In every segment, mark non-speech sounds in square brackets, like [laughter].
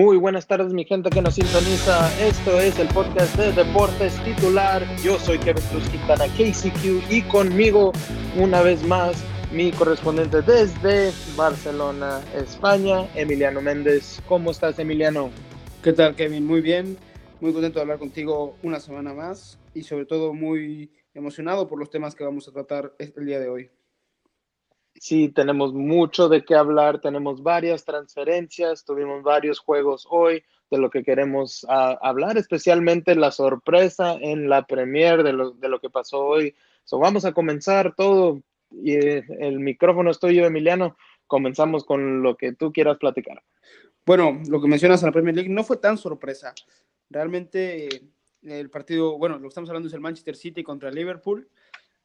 Muy buenas tardes, mi gente que nos sintoniza. Esto es el podcast de Deportes Titular. Yo soy Kevin Cruz Quintana, KCQ, y conmigo, una vez más, mi correspondiente desde Barcelona, España, Emiliano Méndez. ¿Cómo estás, Emiliano? ¿Qué tal, Kevin? Muy bien. Muy contento de hablar contigo una semana más y, sobre todo, muy emocionado por los temas que vamos a tratar el día de hoy. Sí, tenemos mucho de qué hablar, tenemos varias transferencias, tuvimos varios juegos hoy de lo que queremos ah, hablar, especialmente la sorpresa en la Premier de lo, de lo que pasó hoy. So, vamos a comenzar todo y eh, el micrófono es tuyo, Emiliano. Comenzamos con lo que tú quieras platicar. Bueno, lo que mencionas en la Premier League no fue tan sorpresa. Realmente el partido, bueno, lo que estamos hablando es el Manchester City contra el Liverpool.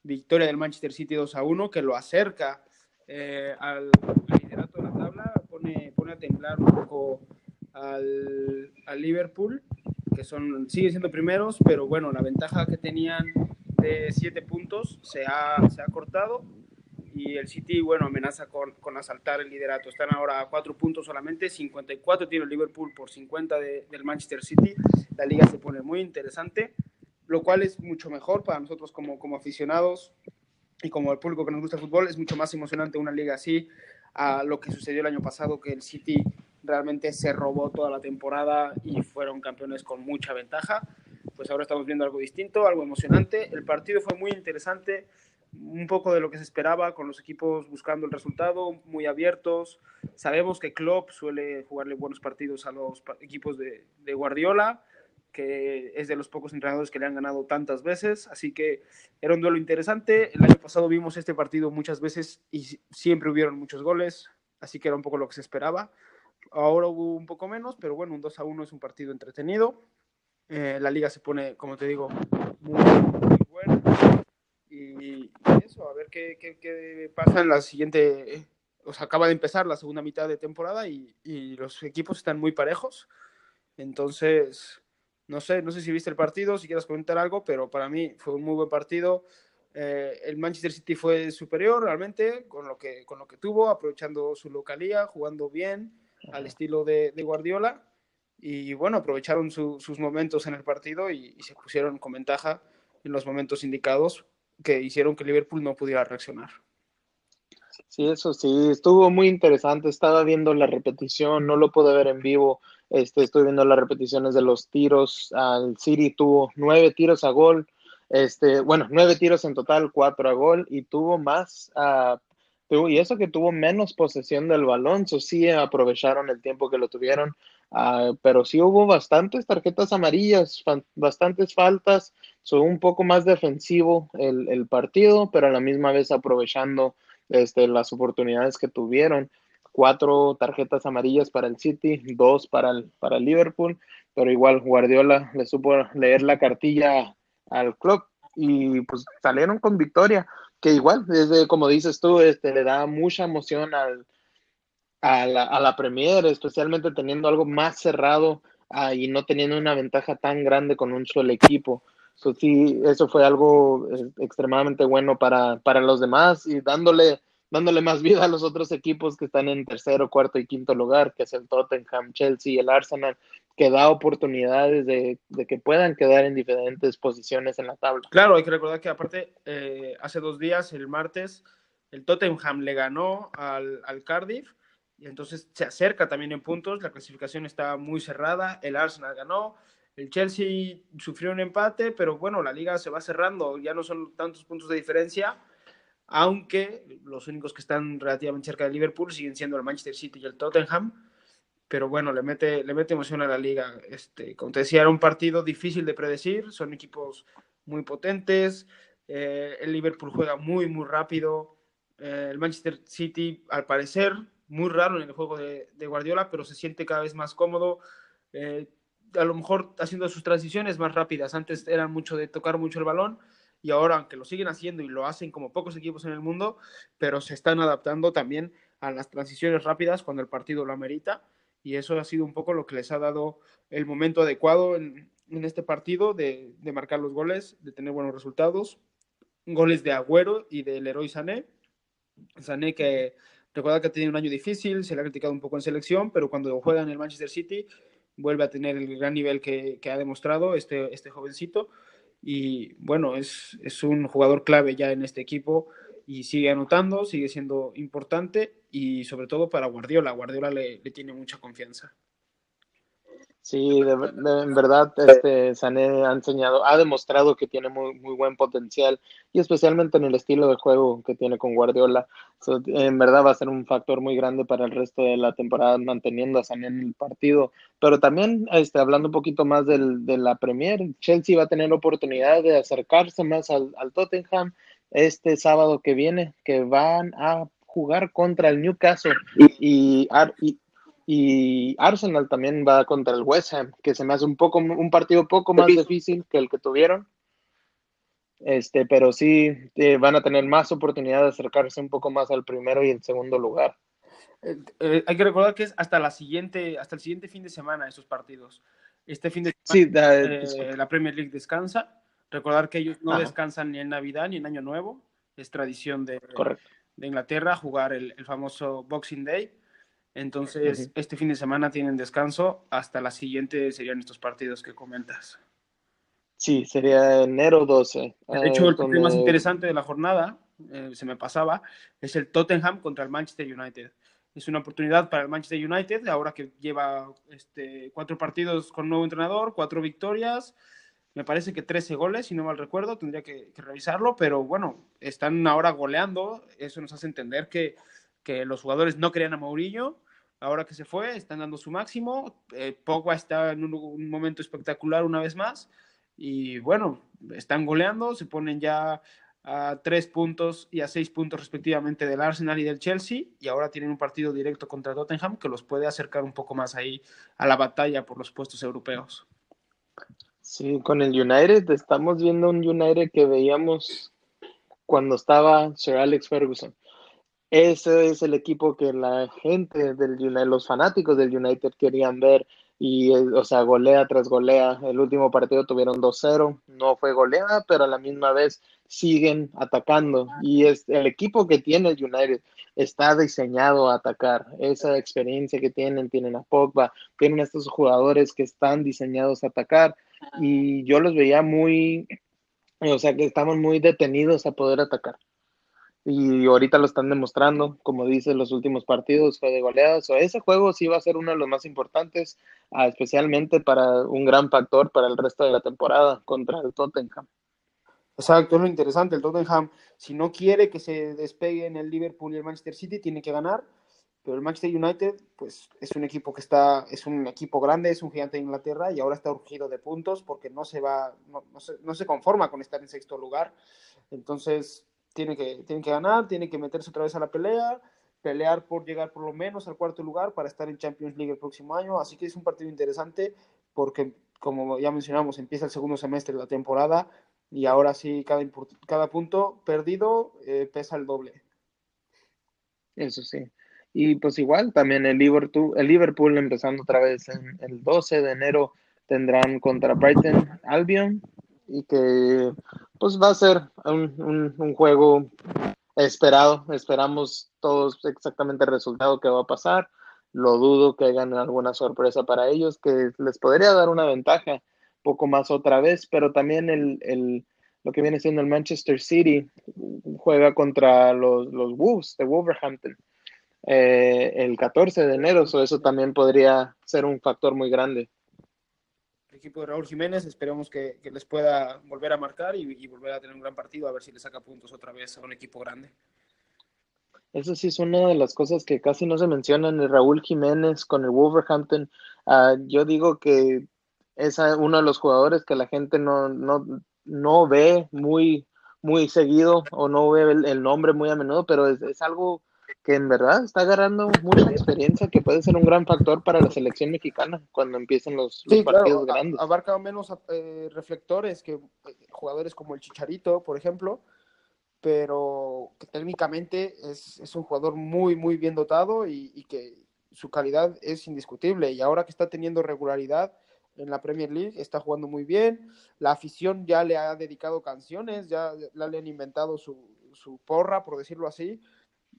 Victoria del Manchester City 2 a 1, que lo acerca eh, al, liderato de la tabla, pone, pone a temblar un poco al, al, Liverpool, que son, siguen siendo primeros, pero bueno, la ventaja que tenían de 7 puntos se ha, se ha cortado y el City, bueno, amenaza con, con, asaltar el liderato. Están ahora a 4 puntos solamente, 54 tiene el Liverpool por 50 de, del Manchester City. La liga se pone muy interesante, lo cual es mucho mejor para nosotros como, como aficionados y como el público que nos gusta el fútbol, es mucho más emocionante una liga así a lo que sucedió el año pasado, que el City realmente se robó toda la temporada y fueron campeones con mucha ventaja. Pues ahora estamos viendo algo distinto, algo emocionante. El partido fue muy interesante, un poco de lo que se esperaba, con los equipos buscando el resultado, muy abiertos. Sabemos que Klopp suele jugarle buenos partidos a los equipos de, de Guardiola que es de los pocos entrenadores que le han ganado tantas veces, así que era un duelo interesante. El año pasado vimos este partido muchas veces y siempre hubieron muchos goles, así que era un poco lo que se esperaba. Ahora hubo un poco menos, pero bueno, un 2 a 1 es un partido entretenido. Eh, la liga se pone, como te digo, muy, muy buena. Y eso, a ver qué, qué, pasa en la siguiente. Acaba de empezar la segunda mitad de temporada y los equipos están muy parejos. Entonces, no sé, no sé si viste el partido, si quieres comentar algo, pero para mí fue un muy buen partido. Eh, el Manchester City fue superior realmente con lo que, con lo que tuvo, aprovechando su localía, jugando bien al estilo de, de Guardiola. Y bueno, aprovecharon su, sus momentos en el partido y, y, se pusieron con ventaja en los momentos indicados que hicieron que Liverpool no pudiera reaccionar. Sí, eso sí, estuvo muy interesante. Estaba viendo la repetición, no lo pude ver en vivo este, estoy viendo las repeticiones de los tiros. Al City tuvo nueve tiros a gol. Este, bueno, nueve tiros en total, cuatro a gol y tuvo más. Uh, tuvo, y eso que tuvo menos posesión del balón, eso sí aprovecharon el tiempo que lo tuvieron. Uh, pero sí hubo bastantes tarjetas amarillas, bastantes faltas, fue un poco más defensivo el, el, partido, pero a la misma vez aprovechando este, las oportunidades que tuvieron cuatro tarjetas amarillas para el City, dos para el, para el Liverpool, pero igual Guardiola le supo leer la cartilla al club y pues salieron con victoria, que igual, desde como dices tú, este, le da mucha emoción al, a, la, a la Premier, especialmente teniendo algo más cerrado uh, y no teniendo una ventaja tan grande con un solo equipo. So, sí, eso fue algo eh, extremadamente bueno para, para los demás y dándole dándole más vida a los otros equipos que están en tercero, cuarto y quinto lugar, que es el Tottenham, Chelsea y el Arsenal, que da oportunidades de, que puedan quedar en diferentes posiciones en la tabla. Claro, hay que recordar que aparte, eh, hace dos días, el martes, el Tottenham le ganó al Cardiff y entonces se acerca también en puntos, la clasificación está muy cerrada, el Arsenal ganó, el Chelsea sufrió un empate, pero bueno, la liga se va cerrando, ya no son tantos puntos de diferencia aunque los únicos que están relativamente cerca de Liverpool siguen siendo el Manchester City y el Tottenham, pero bueno, le mete, le mete emoción a la liga. Este, como te decía, era un partido difícil de predecir, son equipos muy potentes, eh, el Liverpool juega muy, muy rápido, eh, el Manchester City, al parecer, muy raro en el juego de, Guardiola, pero se siente cada vez más cómodo. Eh, a lo mejor haciendo sus transiciones más rápidas. Antes eran mucho de tocar mucho el balón, y ahora, aunque lo siguen haciendo y lo hacen como pocos equipos en el mundo, pero se están adaptando también a las transiciones rápidas cuando el partido lo amerita y eso ha sido un poco lo que les ha dado el momento adecuado en, este partido de, de, marcar los goles, de tener buenos resultados. Goles de Agüero y del Leroy Sané. Sané que Recuerda que ha tenido un año difícil, se le ha criticado un poco en selección, pero cuando juega en el Manchester City vuelve a tener el gran nivel que, ha demostrado este, este jovencito. Y bueno, es, es un jugador clave ya en este equipo y sigue anotando, sigue siendo importante y sobre todo para Guardiola. Guardiola le, le tiene mucha confianza. Sí, en verdad, este Sané ha enseñado, ha demostrado que tiene muy, muy buen potencial y especialmente en el estilo de juego que tiene con Guardiola. en verdad va a ser un factor muy grande para el resto de la temporada manteniendo a Sané en el partido. Pero también, este, hablando un poquito más del, de la Premier, Chelsea va a tener oportunidad de acercarse más al, al Tottenham este sábado que viene, que van a jugar contra el Newcastle y, y Arsenal también va contra el West Ham, que se me hace un poco un partido poco más difícil que el que tuvieron. Este, pero sí eh, van a tener más oportunidad de acercarse un poco más al primero y el segundo lugar. Eh, eh, hay que recordar que es hasta la siguiente, hasta el siguiente fin de semana esos partidos. Este fin de semana sí, la Premier League descansa. Recordar que ellos no descansan ni en Navidad ni en Año Nuevo. Es tradición de, de Inglaterra jugar el, el famoso Boxing Day entonces, este fin de semana tienen descanso. Hasta la siguiente serían estos partidos que comentas. Sí, sería enero 12. De hecho, el partido más interesante de la jornada, eh, se me pasaba, es el Tottenham contra el Manchester United. Es una oportunidad para el Manchester United, ahora que lleva este, cuatro partidos con nuevo entrenador, cuatro victorias, me parece que 13 goles, si no mal recuerdo, tendría que, que revisarlo, pero bueno, están ahora goleando, eso nos hace entender que, que los jugadores no querían a Mourinho ahora que se fue, están dando su máximo. Eh, Pogba está en un, momento espectacular una vez más. Y bueno, están goleando, se ponen ya a tres puntos y a seis puntos respectivamente del Arsenal y del Chelsea. Y ahora tienen un partido directo contra Tottenham que los puede acercar un poco más ahí a la batalla por los puestos europeos. Sí, con el United estamos viendo un United que veíamos cuando estaba Sir Alex Ferguson ese es el equipo que la gente del United, los fanáticos del United querían ver y, eh, o sea, golea tras golea. El último partido tuvieron 2-0, no fue goleada, pero a la misma vez siguen atacando y es el equipo que tiene el United está diseñado a atacar. Esa experiencia que tienen, tienen a Pogba, tienen a estos jugadores que están diseñados a atacar y yo los veía muy, o sea, que estaban muy detenidos a poder atacar y ahorita lo están demostrando, como dice, los últimos partidos fue de goleadas. O ese juego sí va a ser uno de los más importantes, ah, especialmente para un gran factor para el resto de la temporada contra el Tottenham. Exacto, es lo interesante. El Tottenham, si no quiere que se despegue en el Liverpool y el Manchester City, tiene que ganar. Pero el Manchester United, pues es un equipo que está, es un equipo grande, es un gigante de Inglaterra y ahora está urgido de puntos porque no se va, no, no se conforma con estar en sexto lugar. Entonces, tiene que, tiene que ganar, tiene que meterse otra vez a la pelea, pelear por llegar por lo menos al cuarto lugar para estar en Champions League el próximo año. Así que es un partido interesante porque, como ya mencionamos, empieza el segundo semestre de la temporada y ahora sí, cada, punto perdido eh, pesa el doble. Eso sí. Y pues igual también el Liverpool, el Liverpool empezando otra vez en el 12 de enero tendrán contra Brighton Albion y que pues va a ser un, juego esperado. Esperamos todos exactamente el resultado que va a pasar. Lo dudo que hagan alguna sorpresa para ellos, que les podría dar una ventaja poco más otra vez, pero también el, lo que viene siendo el Manchester City juega contra los, los Wolves de Wolverhampton eh, el 14 de enero, eso también podría ser un factor muy grande equipo de Raúl Jiménez. Esperemos que, les pueda volver a marcar y, volver a tener un gran partido, a ver si le saca puntos otra vez a un equipo grande. Eso sí es una de las cosas que casi no se mencionan de Raúl Jiménez con el Wolverhampton. Ah, yo digo que es uno de los jugadores que la gente no, no, no ve muy, muy seguido o no ve el, nombre muy a menudo, pero es, es algo que en verdad está agarrando mucha experiencia que puede ser un gran factor para la selección mexicana cuando empiecen los, partidos grandes. Abarca menos eh, reflectores que eh, jugadores como el Chicharito, por ejemplo, pero que técnicamente es, es un jugador muy, muy bien dotado y, y, que su calidad es indiscutible. Y ahora que está teniendo regularidad en la Premier League, está jugando muy bien. La afición ya le ha dedicado canciones, ya le han inventado su, su porra, por decirlo así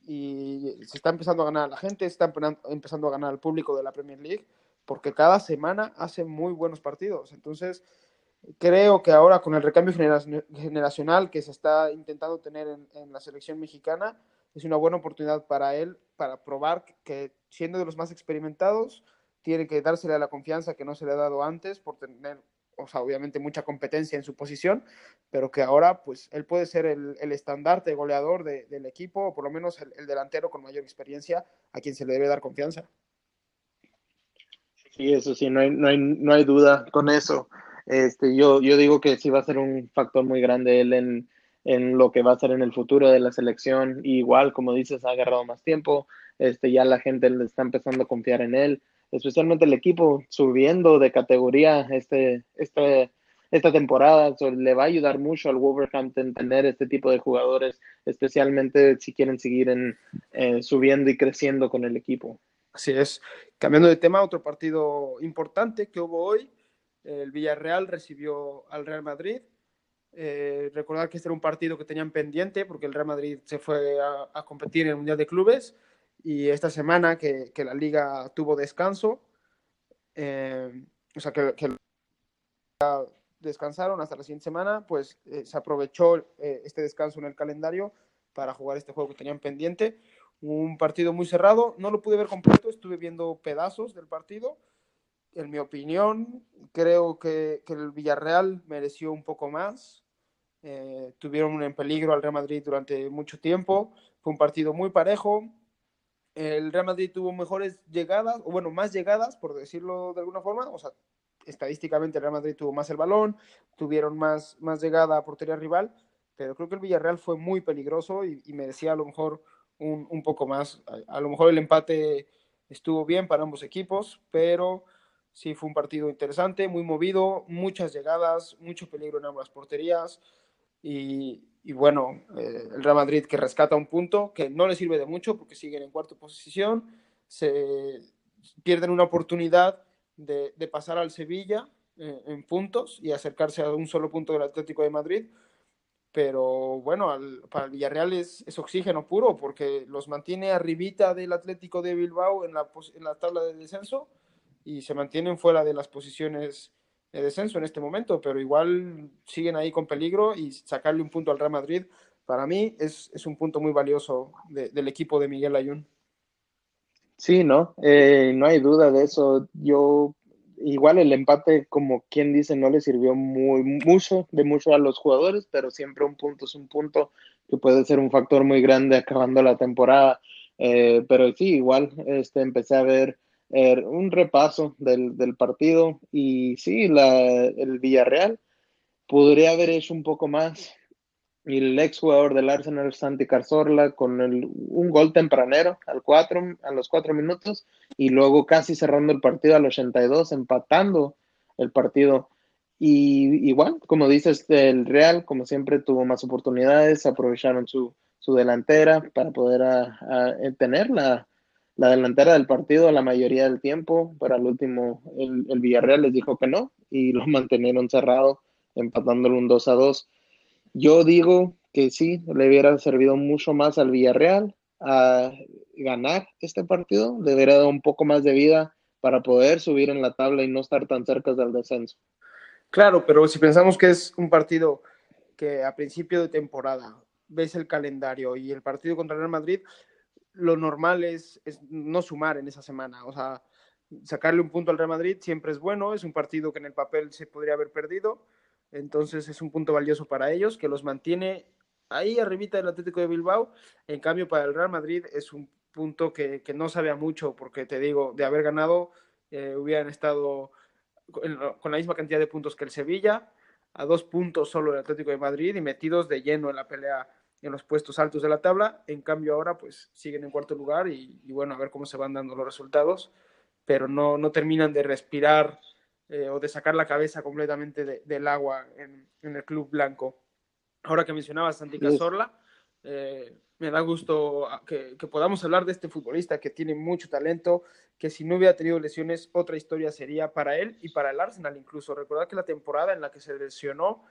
y se está empezando a ganar a la gente, se está empezando a ganar al público de la Premier League, porque cada semana hace muy buenos partidos. Entonces, creo que ahora con el recambio generacional que se está intentando tener en, la selección mexicana, es una buena oportunidad para él para probar que siendo de los más experimentados, tiene que dársele la confianza que no se le ha dado antes por tener, o sea, obviamente mucha competencia en su posición, pero que ahora pues él puede ser el, el estandarte goleador del equipo, o por lo menos el, delantero con mayor experiencia a quien se le debe dar confianza. Sí, eso sí, no hay, no no hay duda con eso. Este, yo, yo digo que sí va a ser un factor muy grande él en, en lo que va a ser en el futuro de la selección. igual, como dices, ha agarrado más tiempo, este, ya la gente le está empezando a confiar en él, especialmente el equipo subiendo de categoría este, este, esta temporada. le va a ayudar mucho al Wolverhampton tener este tipo de jugadores, especialmente si quieren seguir en, eh, subiendo y creciendo con el equipo. Así es. Cambiando de tema, otro partido importante que hubo hoy, el Villarreal recibió al Real Madrid eh, recordar que este era un partido que tenían pendiente porque el Real Madrid se fue a, competir en el Mundial de Clubes y esta semana que, la liga tuvo descanso, eh, o sea que, descansaron hasta la siguiente semana, pues eh, se aprovechó este descanso en el calendario para jugar este juego que tenían pendiente. Un partido muy cerrado, no lo pude ver completo, estuve viendo pedazos del partido. En mi opinión, creo que, que el Villarreal mereció un poco más. Eh, tuvieron en peligro al Real Madrid durante mucho tiempo. Fue un partido muy parejo. El Real Madrid tuvo mejores llegadas, o bueno, más llegadas, por decirlo de alguna forma. O sea, estadísticamente el Real Madrid tuvo más el balón, tuvieron más, más llegada a portería rival, pero creo que el Villarreal fue muy peligroso y, merecía a lo mejor un, un poco más. A, a, lo mejor el empate estuvo bien para ambos equipos, pero sí fue un partido interesante, muy movido, muchas llegadas, mucho peligro en ambas porterías. Y, bueno, eh, el Real Madrid que rescata un punto que no le sirve de mucho porque siguen en cuarta posición, se pierden una oportunidad de, pasar al Sevilla eh, en puntos y acercarse a un solo punto del Atlético de Madrid. Pero bueno, para el Villarreal es, oxígeno puro porque los mantiene arribita del Atlético de Bilbao en la, en la tabla de descenso y se mantienen fuera de las posiciones de descenso en este momento, pero igual siguen ahí con peligro y sacarle un punto al Real Madrid, para mí es, un punto muy valioso del equipo de Miguel Ayun. Sí, no, eh, no hay duda de eso. Yo, igual el empate, como quien dice, no le sirvió muy mucho, de mucho a los jugadores, pero siempre un punto es un punto que puede ser un factor muy grande acabando la temporada. Eh, pero sí, igual este, empecé a ver Er, un repaso del, del, partido y sí, la, el Villarreal podría haber hecho un poco más. Y el ex jugador del Arsenal, Santi Carzorla con un gol tempranero al cuatro, a los cuatro minutos y luego casi cerrando el partido al 82, empatando el partido. Y igual, como dices, el Real, como siempre, tuvo más oportunidades, aprovecharon su, su delantera para poder a tener la, la delantera del partido la mayoría del tiempo, pero al último el, el Villarreal les dijo que no y lo [laughs] mantenieron cerrado, empatándolo un 2 a 2. Yo digo que sí, le hubiera servido mucho más al Villarreal a ganar este partido, le hubiera dado un poco más de vida para poder subir en la tabla y no estar tan cerca del descenso. Claro, pero si pensamos que es un partido que a principio de temporada ves el calendario y el partido contra el Real Madrid, lo normal es, no sumar en esa semana. O sea, sacarle un punto al Real Madrid siempre es bueno, es un partido que en el papel se podría haber perdido, entonces es un punto valioso para ellos, que los mantiene ahí arribita del Atlético de Bilbao, en cambio para el Real Madrid es un punto que, no sabe a mucho, porque te digo, de haber ganado eh, hubieran estado con la misma cantidad de puntos que el Sevilla, a dos puntos solo el Atlético de Madrid y metidos de lleno en la pelea en los puestos altos de la tabla. En cambio ahora pues siguen en cuarto lugar y, bueno, a ver cómo se van dando los resultados, pero no, no terminan de respirar eh, o de sacar la cabeza completamente del agua en, el club blanco. Ahora que mencionabas Santi Cazorla, eh, me da gusto que, que, podamos hablar de este futbolista que tiene mucho talento, que si no hubiera tenido lesiones, otra historia sería para él y para el Arsenal incluso. Recordad que la temporada en la que se lesionó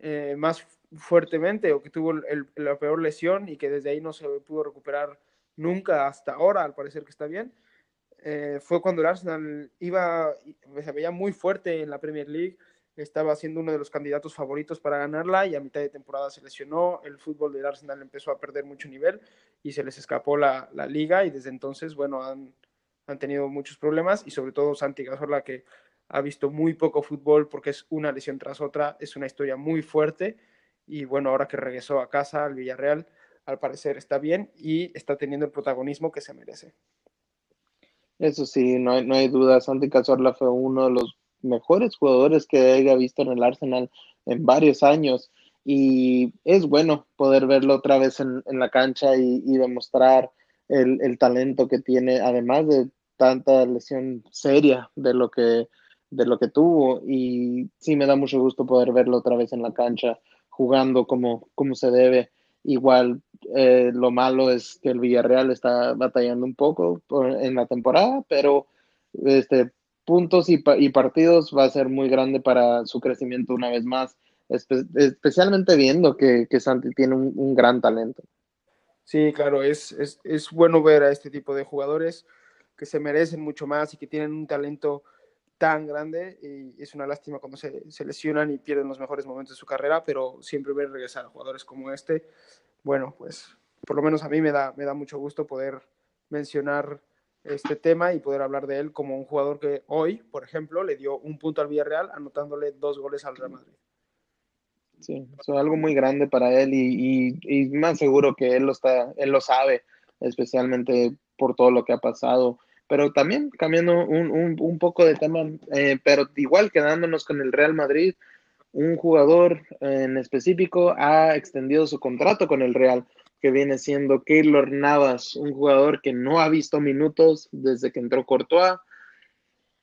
eh, más fuertemente o que tuvo la peor lesión y que desde ahí no se pudo recuperar nunca hasta ahora, al parecer que está bien, eh, fue cuando el Arsenal iba, se veía muy fuerte en la Premier League, estaba siendo uno de los candidatos favoritos para ganarla y a mitad de temporada se lesionó, el fútbol del Arsenal empezó a perder mucho nivel y se les escapó la, la liga y desde entonces, bueno, han, han, tenido muchos problemas y sobre todo Santi Cazorla que ha visto muy poco fútbol porque es una lesión tras otra, es una historia muy fuerte y bueno, ahora que regresó a casa al Villarreal, al parecer está bien y está teniendo el protagonismo que se merece. Eso sí, no hay, no hay duda, Santi Cazorla fue uno de los mejores jugadores que haya visto en el Arsenal en varios años y es bueno poder verlo otra vez en, en la cancha y, y demostrar el, el, talento que tiene, además de tanta lesión seria de lo que de lo que tuvo y sí me da mucho gusto poder verlo otra vez en la cancha jugando como, como se debe. Igual eh, lo malo es que el Villarreal está batallando un poco en la temporada, pero este, puntos y, y, partidos va a ser muy grande para su crecimiento una vez más, espe especialmente viendo que, que, Santi tiene un, un gran talento. Sí, claro, es, es, es, bueno ver a este tipo de jugadores que se merecen mucho más y que tienen un talento tan grande y es una lástima cuando se, lesionan y pierden los mejores momentos de su carrera, pero siempre ver regresar a jugadores como este, bueno, pues por lo menos a mí me da, me da mucho gusto poder mencionar este tema y poder hablar de él como un jugador que hoy, por ejemplo, le dio un punto al Villarreal anotándole dos goles al Real Madrid. Sí, es algo muy grande para él y, y, más seguro que él lo, está, él lo sabe, especialmente por todo lo que ha pasado. Pero también cambiando un, un, un poco de tema, eh, pero igual quedándonos con el Real Madrid, un jugador en específico ha extendido su contrato con el Real que viene siendo Keylor Navas, un jugador que no ha visto minutos desde que entró Courtois.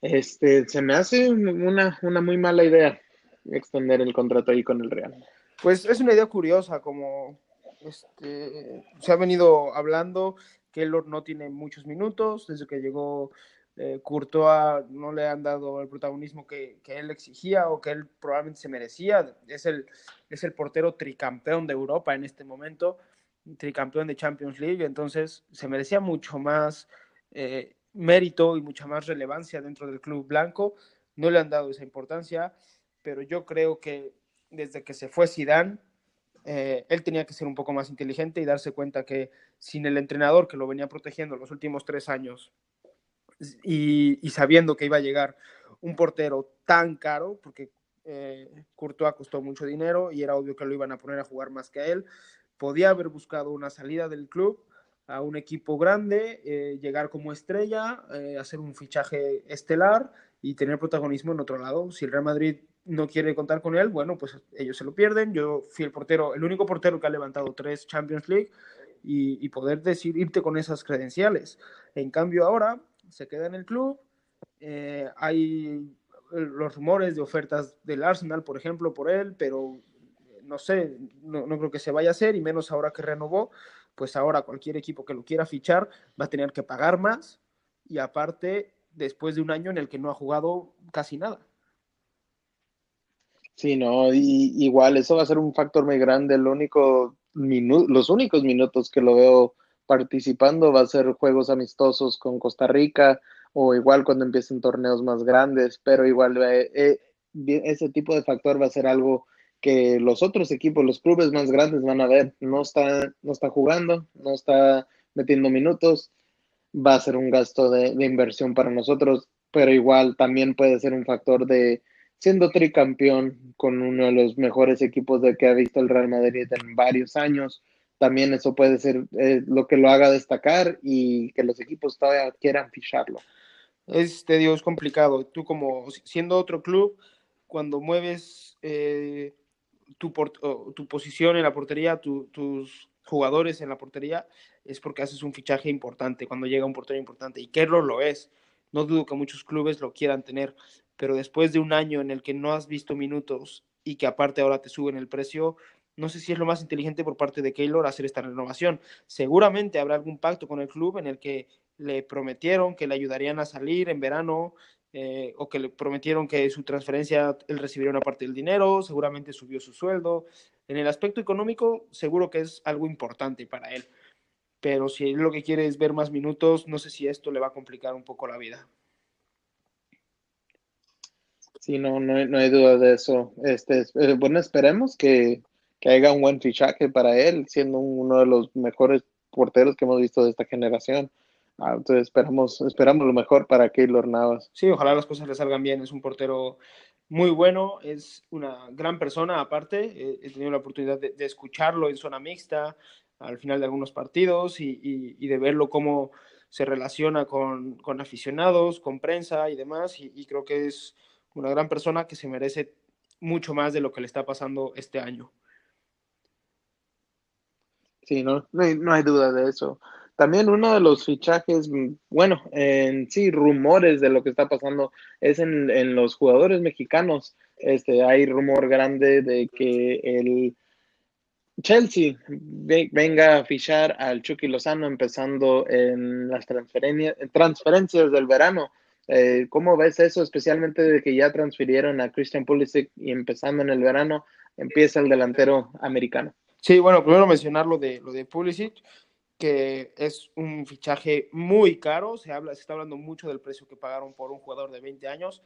Este, se me hace una, una muy mala idea extender el contrato ahí con el Real. Pues es una idea curiosa, como este, se ha venido hablando, Keylor no tiene muchos minutos, desde que llegó eh, Courtois no le han dado el protagonismo que, él exigía o que él probablemente se merecía. Es el, es el portero tricampeón de Europa en este momento tricampeón de Champions League, entonces se merecía mucho más eh, mérito y mucha más relevancia dentro del club blanco. No le han dado esa importancia, pero yo creo que desde que se fue Zidane, eh, él tenía que ser un poco más inteligente y darse cuenta que sin el entrenador que lo venía protegiendo los últimos tres años y, sabiendo que iba a llegar un portero tan caro, porque eh, Courtois costó mucho dinero y era obvio que lo iban a poner a jugar más que a él, podía haber buscado una salida del club a un equipo grande, eh, llegar como estrella, eh, hacer un fichaje estelar y tener protagonismo en otro lado. Si el Real Madrid no quiere contar con él, bueno, pues ellos se lo pierden. Yo fui el portero, el único portero que ha levantado tres Champions League y, poder decir irte con esas credenciales. En cambio ahora se queda en el club, eh, hay los rumores de ofertas del Arsenal, por ejemplo, por él, pero no sé, no, no, creo que se vaya a hacer, y menos ahora que renovó, pues ahora cualquier equipo que lo quiera fichar va a tener que pagar más, y aparte, después de un año en el que no ha jugado casi nada. Sí, no, y, igual eso va a ser un factor muy grande. Único minu los únicos minutos que lo veo participando va a ser juegos amistosos con Costa Rica o igual cuando empiecen torneos más grandes, pero igual eh, eh, ese tipo de factor va a ser algo que los otros equipos, los clubes más grandes van a ver, no está, no está jugando, no está metiendo minutos, va a ser un gasto de inversión para nosotros, pero igual también puede ser un factor de siendo tricampeón con uno de los mejores equipos de que ha visto el Real Madrid en varios años, también eso puede ser eh, lo que lo haga destacar y que los equipos todavía quieran ficharlo. Es tedio, es complicado. Tú como siendo otro club, cuando mueves eh, tu, tu, posición en la portería, tu, tus jugadores en la portería, es porque haces un fichaje importante cuando llega un portero importante. Y Kerlo lo es. No dudo que muchos clubes lo quieran tener, pero después de un año en el que no has visto minutos y que aparte ahora te suben el precio, no sé si es lo más inteligente por parte de Keylor hacer esta renovación. Seguramente habrá algún pacto con el club en el que le prometieron que le ayudarían a salir en verano eh, o que le prometieron que su transferencia él recibiría una parte del dinero, seguramente subió su sueldo. En el aspecto económico, seguro que es algo importante para él. Pero si él lo que quiere es ver más minutos, no sé si esto le va a complicar un poco la vida. Sí, no, no, no hay duda de eso. Este, eh, bueno, esperemos que, que haya un buen fichaje para él, siendo uno de los mejores porteros que hemos visto de esta generación. Ah, entonces esperamos, esperamos lo mejor para Keylor Navas. Sí, ojalá las cosas le salgan bien. Es un portero muy bueno, es una gran persona aparte. He tenido la oportunidad de, escucharlo en zona mixta al final de algunos partidos y, y, de verlo cómo se relaciona con, con aficionados, con prensa y demás. Y, creo que es una gran persona que se merece mucho más de lo que le está pasando este año. Sí, no, no hay, no hay duda de eso. También uno de los fichajes, bueno, en sí, rumores de lo que está pasando es en, en los jugadores mexicanos. Este, hay rumor grande de que el Chelsea venga a fichar al Chucky Lozano empezando en las transferencias del verano. Eh, ¿Cómo ves eso, especialmente de que ya transfirieron a Christian Pulisic y empezando en el verano empieza el delantero americano? Sí, bueno, primero mencionar lo de, lo de Pulisic que es un fichaje muy caro, se, habla, se está hablando mucho del precio que pagaron por un jugador de 20 años,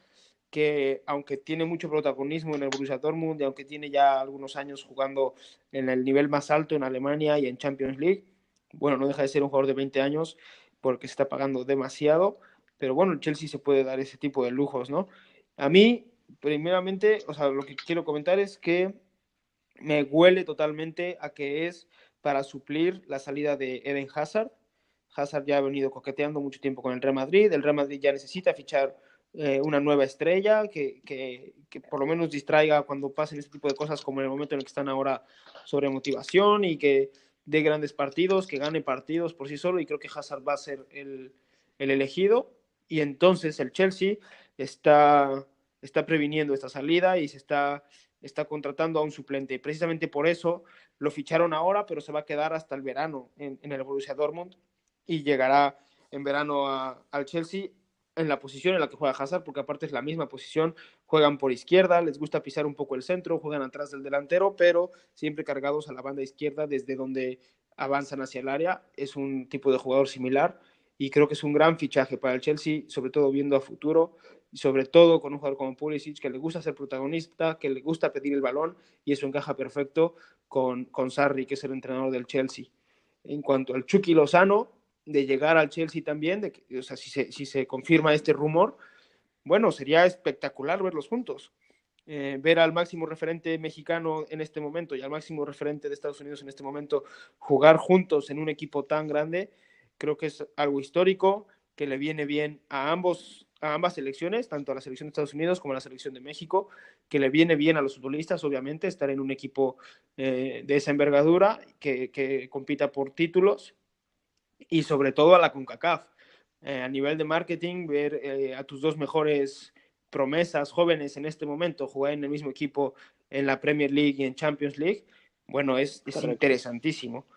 que aunque tiene mucho protagonismo en el Borussia Dortmund y aunque tiene ya algunos años jugando en el nivel más alto en Alemania y en Champions League, bueno, no deja de ser un jugador de 20 años porque se está pagando demasiado, pero bueno, el Chelsea se puede dar ese tipo de lujos, ¿no? A mí, primeramente, o sea, lo que quiero comentar es que me huele totalmente a que es para suplir la salida de Eden Hazard. Hazard ya ha venido coqueteando mucho tiempo con el Real Madrid. El Real Madrid ya necesita fichar eh, una nueva estrella que, que, que, por lo menos distraiga cuando pasen este tipo de cosas, como en el momento en el que están ahora sobre motivación y que dé grandes partidos, que gane partidos por sí solo. Y creo que Hazard va a ser el, el elegido. Y entonces el Chelsea está, está previniendo esta salida y se está está contratando a un suplente. Precisamente por eso lo ficharon ahora, pero se va a quedar hasta el verano en, el Borussia Dortmund y llegará en verano al Chelsea en la posición en la que juega Hazard, porque aparte es la misma posición, juegan por izquierda, les gusta pisar un poco el centro, juegan atrás del delantero, pero siempre cargados a la banda izquierda desde donde avanzan hacia el área. Es un tipo de jugador similar y creo que es un gran fichaje para el Chelsea, sobre todo viendo a futuro y sobre todo con un jugador como Pulisic que le gusta ser protagonista, que le gusta pedir el balón y eso encaja perfecto con, con Sarri, que es el entrenador del Chelsea. En cuanto al Chucky Lozano, de llegar al Chelsea también, de que, o sea, si se, si se confirma este rumor, bueno, sería espectacular verlos juntos. Eh, ver al máximo referente mexicano en este momento y al máximo referente de Estados Unidos en este momento jugar juntos en un equipo tan grande, creo que es algo histórico, que le viene bien a ambos a ambas selecciones, tanto a la selección de Estados Unidos como a la selección de México, que le viene bien a los futbolistas, obviamente, estar en un equipo eh, de esa envergadura que, que, compita por títulos y sobre todo a la CONCACAF. Eh, a nivel de marketing, ver eh, a tus dos mejores promesas jóvenes en este momento jugar en el mismo equipo en la Premier League y en Champions League, bueno, es, es interesantísimo.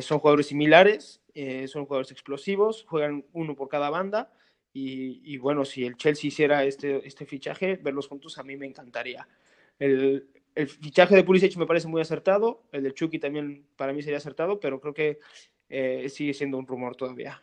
son jugadores similares, son jugadores explosivos, juegan uno por cada banda y, bueno, si el Chelsea hiciera este, este fichaje, verlos juntos a mí me encantaría. El, el fichaje de Pulisic me parece muy acertado, el de Chucky también para mí sería acertado, pero creo que eh, sigue siendo un rumor todavía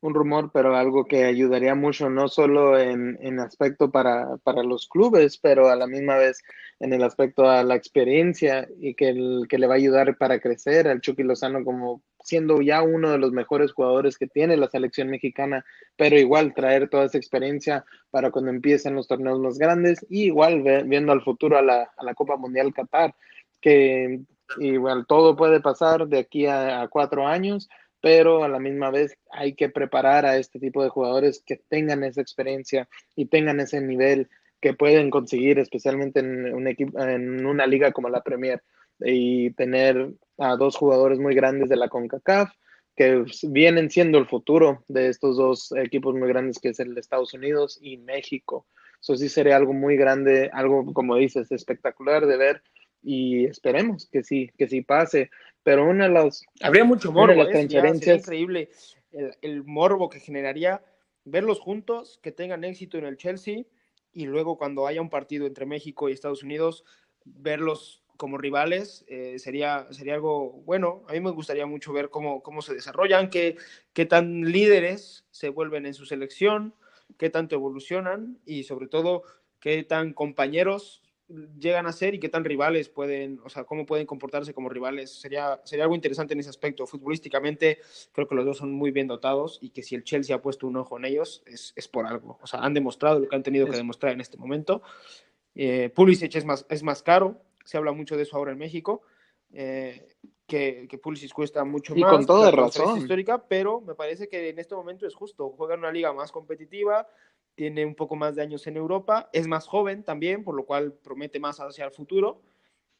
un rumor, pero algo que ayudaría mucho, no solo en, en aspecto para, para, los clubes, pero a la misma vez en el aspecto a la experiencia y que, el, que le va a ayudar para crecer al Chucky Lozano como siendo ya uno de los mejores jugadores que tiene la selección mexicana, pero igual traer toda esa experiencia para cuando empiecen los torneos más grandes y igual viendo al futuro a la, a la Copa Mundial Qatar, que igual todo puede pasar de aquí a, a cuatro años, pero a la misma vez hay que preparar a este tipo de jugadores que tengan esa experiencia y tengan ese nivel que pueden conseguir, especialmente en, un equipo, en una liga como la Premier, y tener a dos jugadores muy grandes de la CONCACAF que vienen siendo el futuro de estos dos equipos muy grandes que es el Estados Unidos y México. Eso sí sería algo muy grande, algo como dices, espectacular de ver y esperemos que sí, que sí pase. Pero una de las... Habría mucho morbo, ¿eh? increíble el, el, morbo que generaría verlos juntos, que tengan éxito en el Chelsea y luego cuando haya un partido entre México y Estados Unidos, verlos como rivales eh, sería, sería algo bueno. A mí me gustaría mucho ver cómo, cómo se desarrollan, qué, qué tan líderes se vuelven en su selección, qué tanto evolucionan y sobre todo qué tan compañeros llegan a ser y qué tan rivales pueden, o sea, cómo pueden comportarse como rivales. Sería, sería algo interesante en ese aspecto. Futbolísticamente, creo que los dos son muy bien dotados y que si el Chelsea ha puesto un ojo en ellos, es, es por algo. O sea, han demostrado lo que han tenido que demostrar en este momento. Eh, Pulisic es más, es más caro, se habla mucho de eso ahora en México. Eh, que, que Pulisic cuesta mucho y más. con toda razón. Histórica, pero me parece que en este momento es justo. Juega en una liga más competitiva, tiene un poco más de años en Europa, es más joven también, por lo cual promete más hacia el futuro.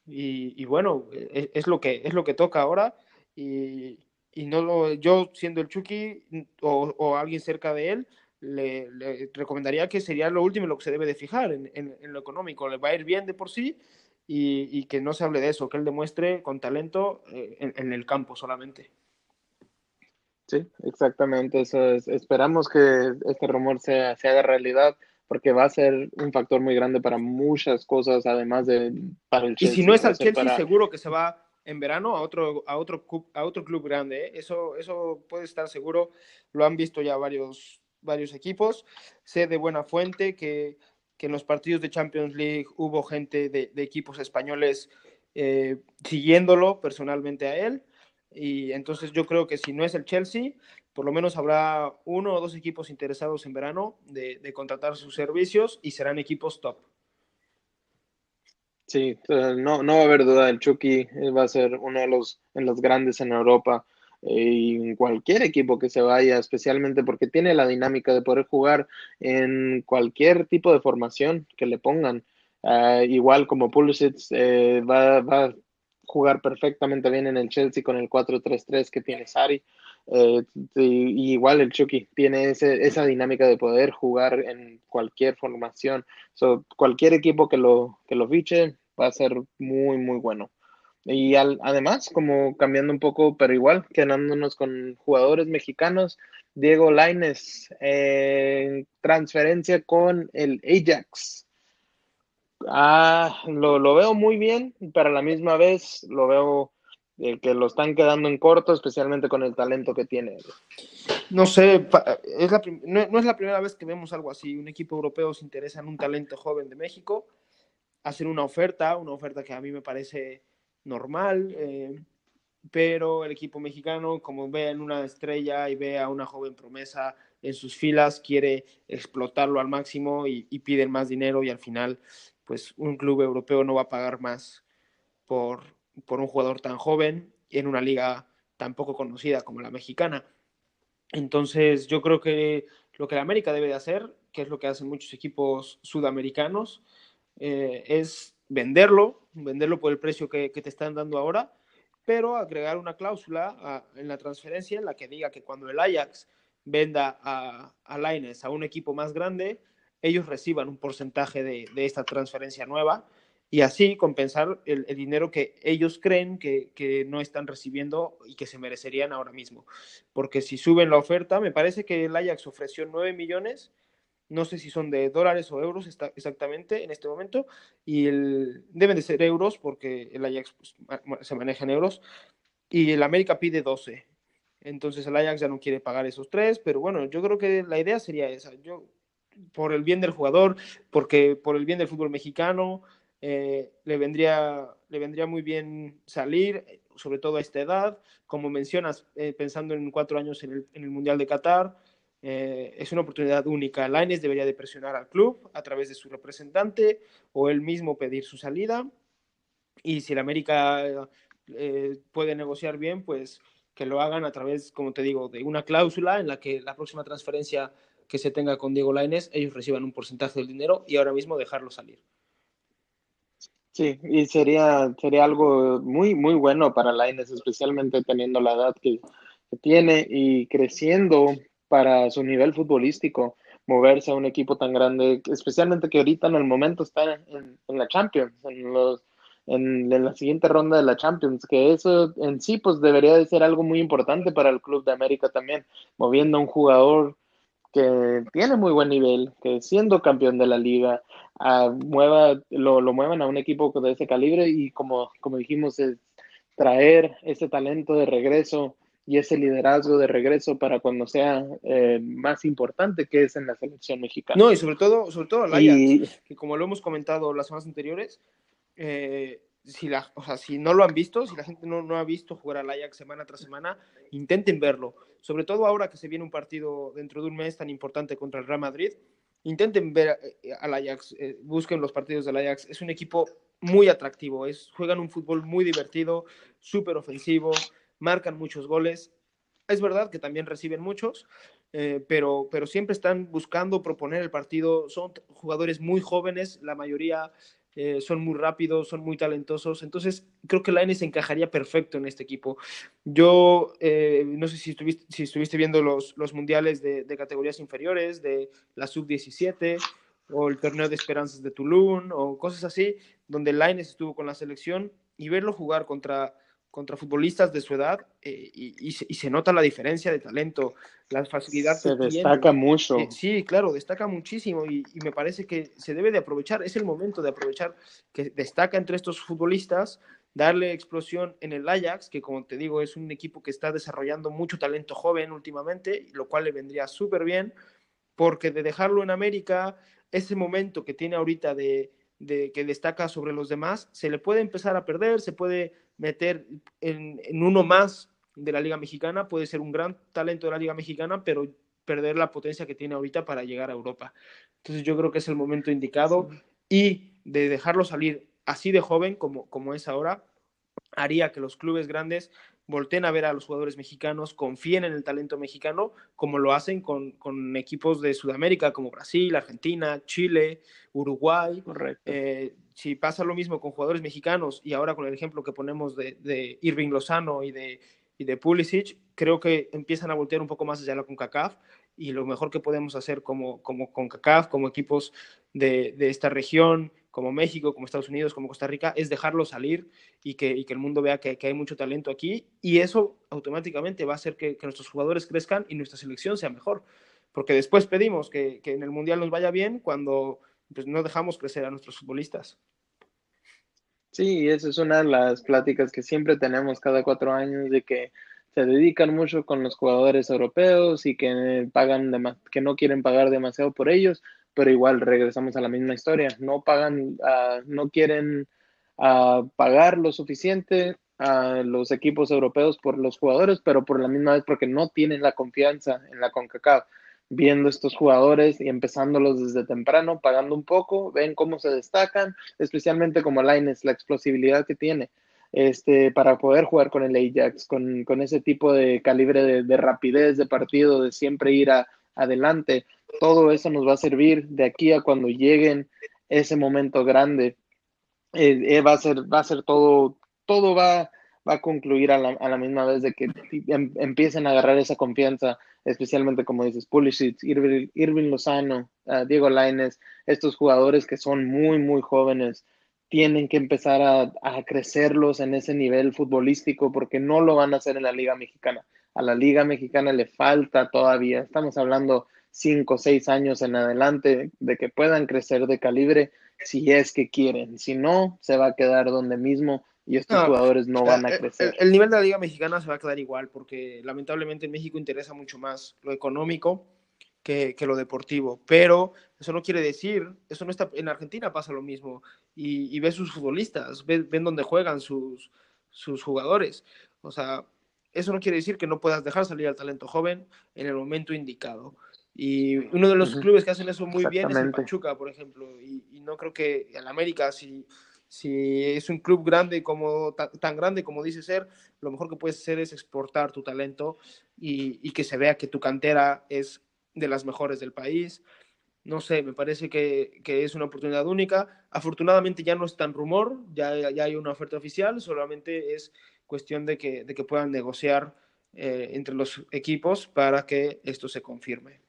Y, y bueno, es, es, lo que, es lo que toca ahora. Y, y no lo, yo siendo el Chucky o, o alguien cerca de él, le, le, recomendaría que sería lo último lo que se debe de fijar, en, en, en, lo económico. Le va a ir bien de por sí y, y, que no se hable de eso, que él demuestre con talento eh, en, en, el campo solamente. Sí, exactamente. Eso es. Esperamos que este rumor sea, se haga realidad porque va a ser un factor muy grande para muchas cosas, además de para el Chelsea. Y si no es al Chelsea, para... seguro que se va en verano a otro, a otro, a otro club grande. ¿eh? Eso, eso puede estar seguro. Lo han visto ya varios, varios equipos. Sé de buena fuente que, que en los partidos de Champions League hubo gente de, de equipos españoles eh, siguiéndolo personalmente a él. Y entonces yo creo que si no es el Chelsea, por lo menos habrá uno o dos equipos interesados en verano de, de contratar sus servicios y serán equipos top. Sí, no, no va a haber duda, el Chucky va a ser uno de los, en los grandes en Europa en cualquier equipo que se vaya, especialmente porque tiene la dinámica de poder jugar en cualquier tipo de formación que le pongan. Uh, igual como Pulisic eh, va, va, a jugar perfectamente bien en el Chelsea con el 4-3-3 que tiene Sari. Eh, y, igual el Chucky tiene ese, esa dinámica de poder jugar en cualquier formación. So, cualquier equipo que lo, que lo fiche va a ser muy, muy bueno. Y además, como cambiando un poco, pero igual, quedándonos con jugadores mexicanos, Diego Laines, eh, transferencia con el Ajax. Ah, lo, lo, veo muy bien, pero a la misma vez lo veo eh, que lo están quedando en corto, especialmente con el talento que tiene. No sé, es la, no, no, es la primera vez que vemos algo así. Un equipo europeo se interesa en un talento joven de México, hacer una oferta, una oferta que a mí me parece normal, eh, pero el equipo mexicano, como ve en una estrella y ve a una joven promesa en sus filas, quiere explotarlo al máximo y, y piden más dinero y al final pues un club europeo no va a pagar más por, por un jugador tan joven en una liga tan poco conocida como la mexicana. Entonces yo creo que lo que la América debe de hacer, que es lo que hacen muchos equipos sudamericanos, eh, es venderlo, venderlo por el precio que, te están dando ahora, pero agregar una cláusula a, en la transferencia en la que diga que cuando el Ajax venda a, a Laines a un equipo más grande, ellos reciban un porcentaje de, de esta transferencia nueva y así compensar el, el dinero que ellos creen que, que, no están recibiendo y que se merecerían ahora mismo. Porque si suben la oferta, me parece que el Ajax ofreció 9 millones, no sé si son de dólares o euros está, exactamente en este momento, y el, deben de ser euros porque el Ajax pues, se maneja en euros, y el América pide 12. Entonces el Ajax ya no quiere pagar esos tres, pero bueno, yo creo que la idea sería esa. Yo por el bien del jugador, porque por el bien del fútbol mexicano, eh, le, vendría, le vendría muy bien salir, sobre todo a esta edad, como mencionas, eh, pensando en cuatro años en el, en el Mundial de Qatar, eh, es una oportunidad única. Laines debería de presionar al club a través de su representante o él mismo pedir su salida. Y si el América eh, puede negociar bien, pues que lo hagan a través, como te digo, de una cláusula en la que la próxima transferencia que se tenga con Diego Lainez, ellos reciban un porcentaje del dinero y ahora mismo dejarlo salir. Sí, y sería, sería algo muy, muy bueno para Lainez, especialmente teniendo la edad que, tiene y creciendo para su nivel futbolístico, moverse a un equipo tan grande, especialmente que ahorita en el momento está en, la Champions, en, los, en, la siguiente ronda de la Champions, que eso en sí pues debería de ser algo muy importante para el Club de América también, moviendo a un jugador que tiene muy buen nivel, que siendo campeón de la liga, mueva, lo, lo muevan a un equipo de ese calibre y como, como dijimos, traer ese talento de regreso y ese liderazgo de regreso para cuando sea eh, más importante que es en la selección mexicana. No, y sobre todo, sobre todo Ajax, que como lo hemos comentado las semanas anteriores, eh, si, la, o sea, si no lo han visto, si la gente no, no ha visto jugar al Ajax semana tras semana, intenten verlo. Sobre todo ahora que se viene un partido dentro de un mes tan importante contra el Real Madrid, intenten ver eh, al Ajax, eh, busquen los partidos del Ajax. Es un equipo muy atractivo, es, juegan un fútbol muy divertido, súper ofensivo, marcan muchos goles. Es verdad que también reciben muchos, eh, pero, pero siempre están buscando proponer el partido. Son jugadores muy jóvenes, la mayoría eh, son muy rápidos, son muy talentosos. Entonces, creo que Lainez encajaría perfecto en este equipo. Yo eh, no sé si estuviste, si estuviste viendo los, los mundiales de, categorías inferiores, de la sub-17 o el torneo de esperanzas de Tulum o cosas así, donde Lainez estuvo con la selección y verlo jugar contra contra futbolistas de su edad eh, y, se, nota la diferencia de talento, la facilidad. Se destaca mucho. Eh, sí, claro, destaca muchísimo y, me parece que se debe de aprovechar, es el momento de aprovechar que destaca entre estos futbolistas, darle explosión en el Ajax, que como te digo es un equipo que está desarrollando mucho talento joven últimamente, lo cual le vendría súper bien, porque de dejarlo en América, ese momento que tiene ahorita de, de que destaca sobre los demás, se le puede empezar a perder, se puede meter en, uno más de la Liga Mexicana, puede ser un gran talento de la Liga Mexicana, pero perder la potencia que tiene ahorita para llegar a Europa. Entonces yo creo que es el momento indicado y de dejarlo salir así de joven como, como es ahora, haría que los clubes grandes volteen a ver a los jugadores mexicanos, confíen en el talento mexicano, como lo hacen con, con equipos de Sudamérica como Brasil, Argentina, Chile, Uruguay. Correcto. Eh, si pasa lo mismo con jugadores mexicanos y ahora con el ejemplo que ponemos de, de Irving Lozano y de, y de Pulisic, creo que empiezan a voltear un poco más allá la CONCACAF y lo mejor que podemos hacer como, como CONCACAF, como equipos de, de, esta región, como México, como Estados Unidos, como Costa Rica, es dejarlo salir y que, el mundo vea que, que, hay mucho talento aquí y eso automáticamente va a hacer que, que, nuestros jugadores crezcan y nuestra selección sea mejor. Porque después pedimos que, en el Mundial nos vaya bien cuando pues no dejamos crecer a nuestros futbolistas. Sí, esa es una de las pláticas que siempre tenemos cada cuatro años de que se dedican mucho con los jugadores europeos y que pagan que no quieren pagar demasiado por ellos, pero igual regresamos a la misma historia, no pagan, uh, no quieren uh, pagar lo suficiente a los equipos europeos por los jugadores, pero por la misma vez porque no tienen la confianza en la CONCACAF. Viendo estos jugadores y empezándolos desde temprano, pagando un poco, ven cómo se destacan, especialmente como Lines, la explosividad que tiene este, para poder jugar con el Ajax, con, con ese tipo de calibre de, de, rapidez de partido, de siempre ir a, adelante. Todo eso nos va a servir de aquí a cuando lleguen ese momento grande. Eh, eh, va, a ser, va a ser todo, todo va, va a concluir a la, a la misma vez de que em, empiecen a agarrar esa confianza especialmente como dices, Pulisic, Irving, Irving Lozano, uh, Diego Laines, estos jugadores que son muy, muy jóvenes, tienen que empezar a, a, crecerlos en ese nivel futbolístico porque no lo van a hacer en la Liga Mexicana. A la Liga Mexicana le falta todavía, estamos hablando cinco o seis años en adelante de que puedan crecer de calibre si es que quieren. Si no, se va a quedar donde mismo y estos jugadores no van a crecer. El, nivel de la Liga Mexicana se va a quedar igual porque lamentablemente en México interesa mucho más lo económico que, que, lo deportivo, pero eso no quiere decir, eso no está, en Argentina pasa lo mismo y, y ves sus futbolistas, ven, ven dónde juegan sus, sus jugadores, o sea, eso no quiere decir que no puedas dejar salir al talento joven en el momento indicado. Y uno de los clubes que hacen eso muy bien es el Pachuca, por ejemplo. Y, y no creo que en América, si, si es un club grande como tan, grande como dice ser, lo mejor que puedes hacer es exportar tu talento y, que se vea que tu cantera es de las mejores del país. No sé, me parece que, es una oportunidad única. Afortunadamente ya no es tan rumor, ya, ya hay una oferta oficial, solamente es cuestión de que, de que puedan negociar eh, entre los equipos para que esto se confirme.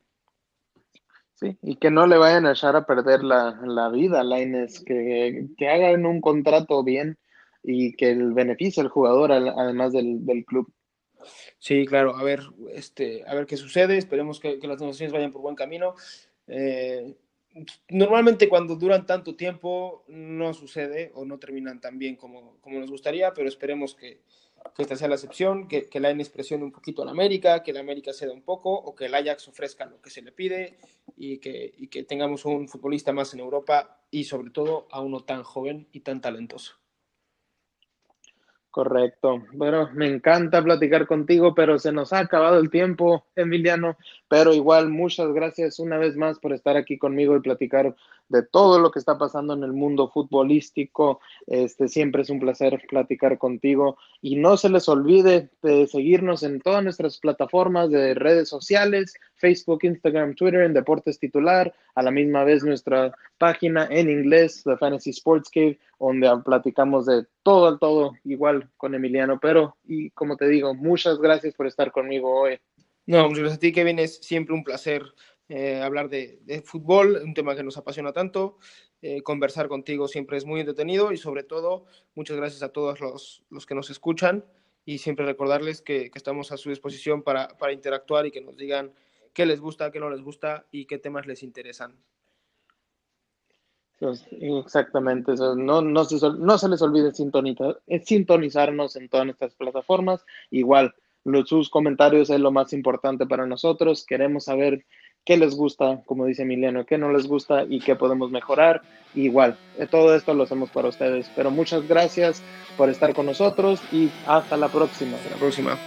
Sí, y que no le vayan a echar a perder la, la vida, Laines, que, que hagan un contrato bien y que el beneficie al jugador además del, del, club. Sí, claro, a ver, este, a ver qué sucede, esperemos que, las negociaciones vayan por buen camino. Eh, normalmente cuando duran tanto tiempo no sucede o no terminan tan bien como, como nos gustaría, pero esperemos que, que esta sea la excepción, que, que la N presione un poquito a la América, que la América ceda un poco o que el Ajax ofrezca lo que se le pide y que, y que tengamos un futbolista más en Europa y sobre todo a uno tan joven y tan talentoso. Correcto. Bueno, me encanta platicar contigo, pero se nos ha acabado el tiempo, Emiliano. Pero igual, muchas gracias una vez más por estar aquí conmigo y platicar de todo lo que está pasando en el mundo futbolístico. Este siempre es un placer platicar contigo y no se les olvide de seguirnos en todas nuestras plataformas de redes sociales, Facebook, Instagram, Twitter, en Deportes Titular, a la misma vez nuestra página en inglés, The Fantasy Sports Cave, donde platicamos de todo al todo, igual con Emiliano. Pero, y como te digo, muchas gracias por estar conmigo hoy. No, muchas gracias a ti, Kevin. Es siempre un placer eh, hablar de, fútbol, un tema que nos apasiona tanto. Eh, conversar contigo siempre es muy entretenido y sobre todo muchas gracias a todos los, los que nos escuchan y siempre recordarles que, que estamos a su disposición para, para, interactuar y que nos digan qué les gusta, qué no les gusta y qué temas les interesan. Exactamente, no, no, se, no se les olvide sintonizar, sintonizarnos en todas nuestras plataformas. Igual, los, sus comentarios es lo más importante para nosotros. Queremos saber qué les gusta, como dice Emiliano, qué no les gusta y qué podemos mejorar. Igual, eh, todo esto lo hacemos para ustedes. Pero muchas gracias por estar con nosotros y hasta la próxima. Hasta la próxima.